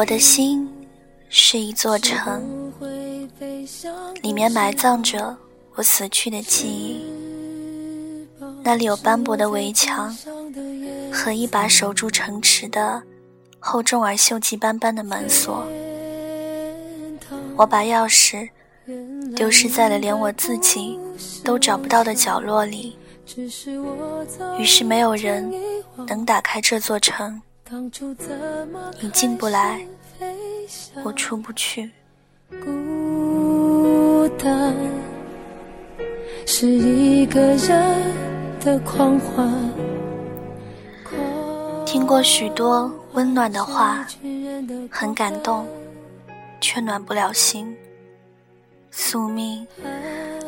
我的心是一座城，里面埋葬着我死去的记忆。那里有斑驳的围墙和一把守住城池的厚重而锈迹斑斑的门锁。我把钥匙丢失在了连我自己都找不到的角落里，于是没有人能打开这座城。你进不来，我出不去。孤单是一个人的狂欢。听过许多温暖的话，很感动，却暖不了心。宿命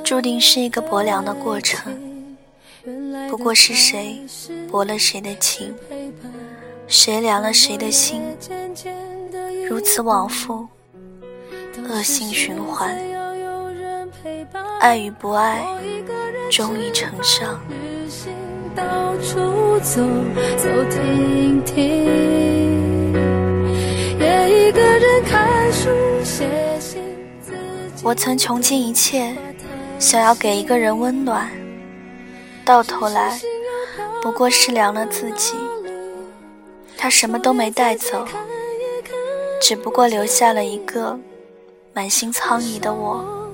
注定是一个薄凉的过程，不过是谁薄了谁的情。谁凉了谁的心，如此往复，恶性循环，爱与不爱，终于成伤。我曾穷尽一切，想要给一个人温暖，到头来，不过是凉了自己。他什么都没带走，只不过留下了一个满心苍夷的我，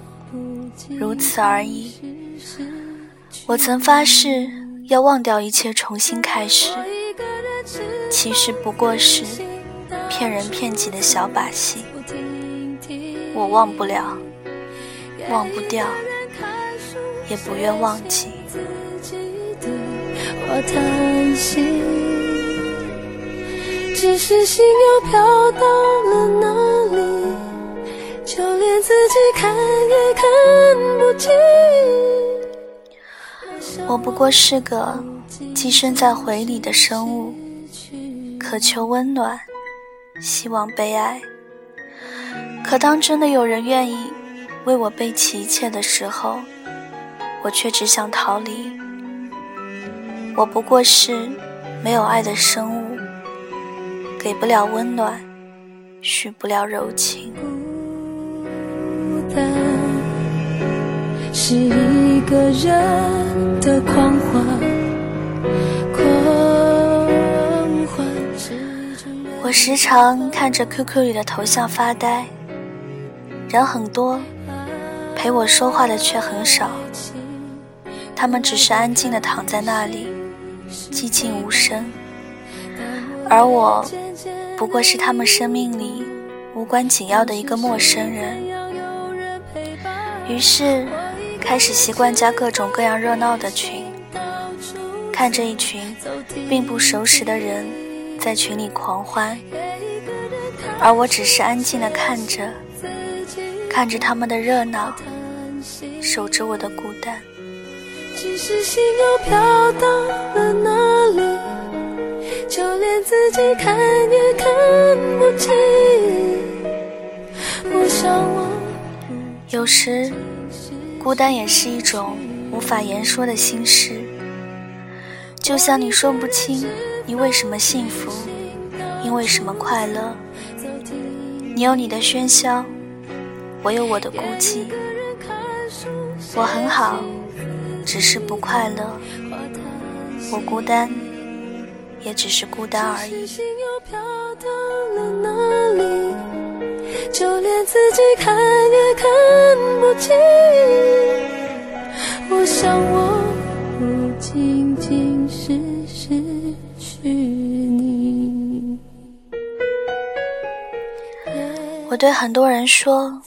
如此而已。我曾发誓要忘掉一切，重新开始，其实不过是骗人骗己的小把戏。我忘不了，忘不掉，也不愿忘记。只是心又飘到了哪里，就连自己看也看不清。我不过是个寄生在回里的生物，渴求温暖，希望被爱。可当真的有人愿意为我背弃一切的时候，我却只想逃离。我不过是没有爱的生物。给不了温暖，许不了柔情。孤单是一个人的狂欢，狂欢。我时常看着 QQ 里的头像发呆，人很多，陪我说话的却很少。他们只是安静的躺在那里，寂静无声，而我。不过是他们生命里无关紧要的一个陌生人，于是开始习惯加各种各样热闹的群，看着一群并不熟识的人在群里狂欢，而我只是安静的看着，看着他们的热闹，守着我的孤单。只是心又飘到了哪里？连自己看也看不清。有时，孤单也是一种无法言说的心事。就像你说不清你为什么幸福，因为什么快乐。你有你的喧嚣，我有我的孤寂。我很好，只是不快乐。我孤单。也只是孤单而已。就连自己看也看不清。我想我不仅仅是失去你。我对很多人说，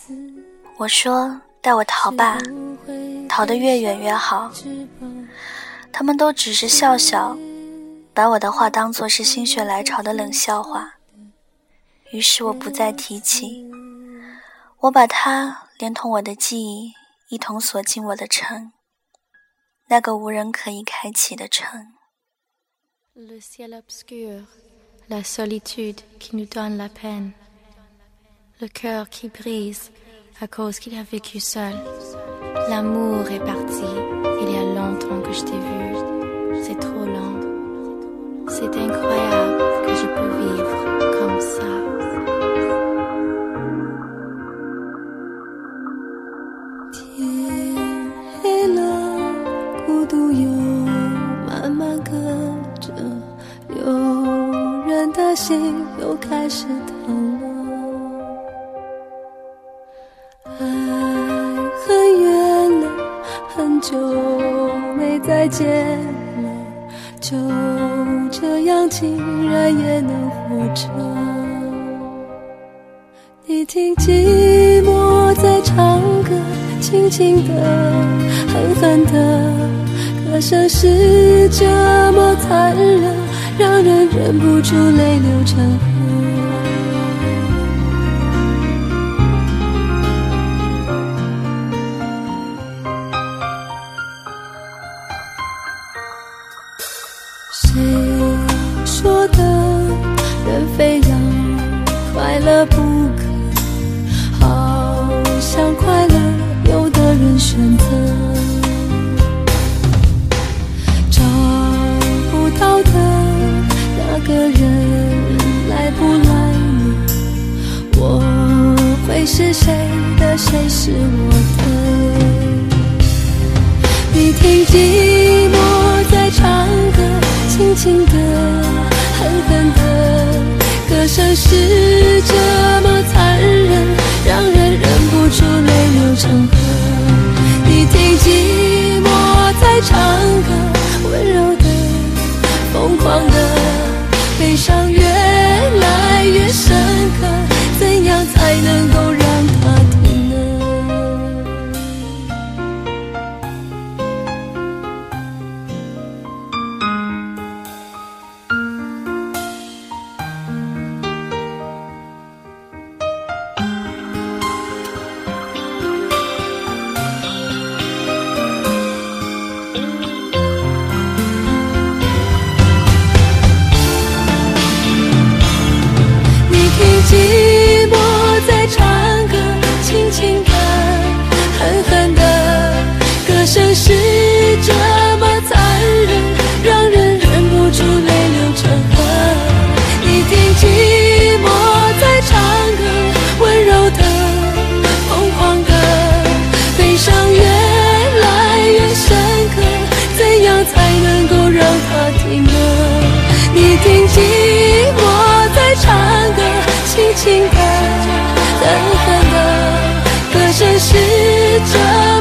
我说带我逃吧，逃得越远越好。他们都只是笑笑。把我的话当作是心血来潮的冷笑话，于是我不再提起。我把它连同我的记忆一同锁进我的城，那个无人可以开启的城。你定会啊，可是不必。天黑了，孤独又慢慢跟着柔软的心又开始疼爱。很远了，很久没再见了。就这样竟然也能活着。你听寂寞在唱歌轻轻的狠狠的。歌声是这么残忍让人忍不住泪流成河。谁的，谁是我的？你听见？情的狠狠的歌声是这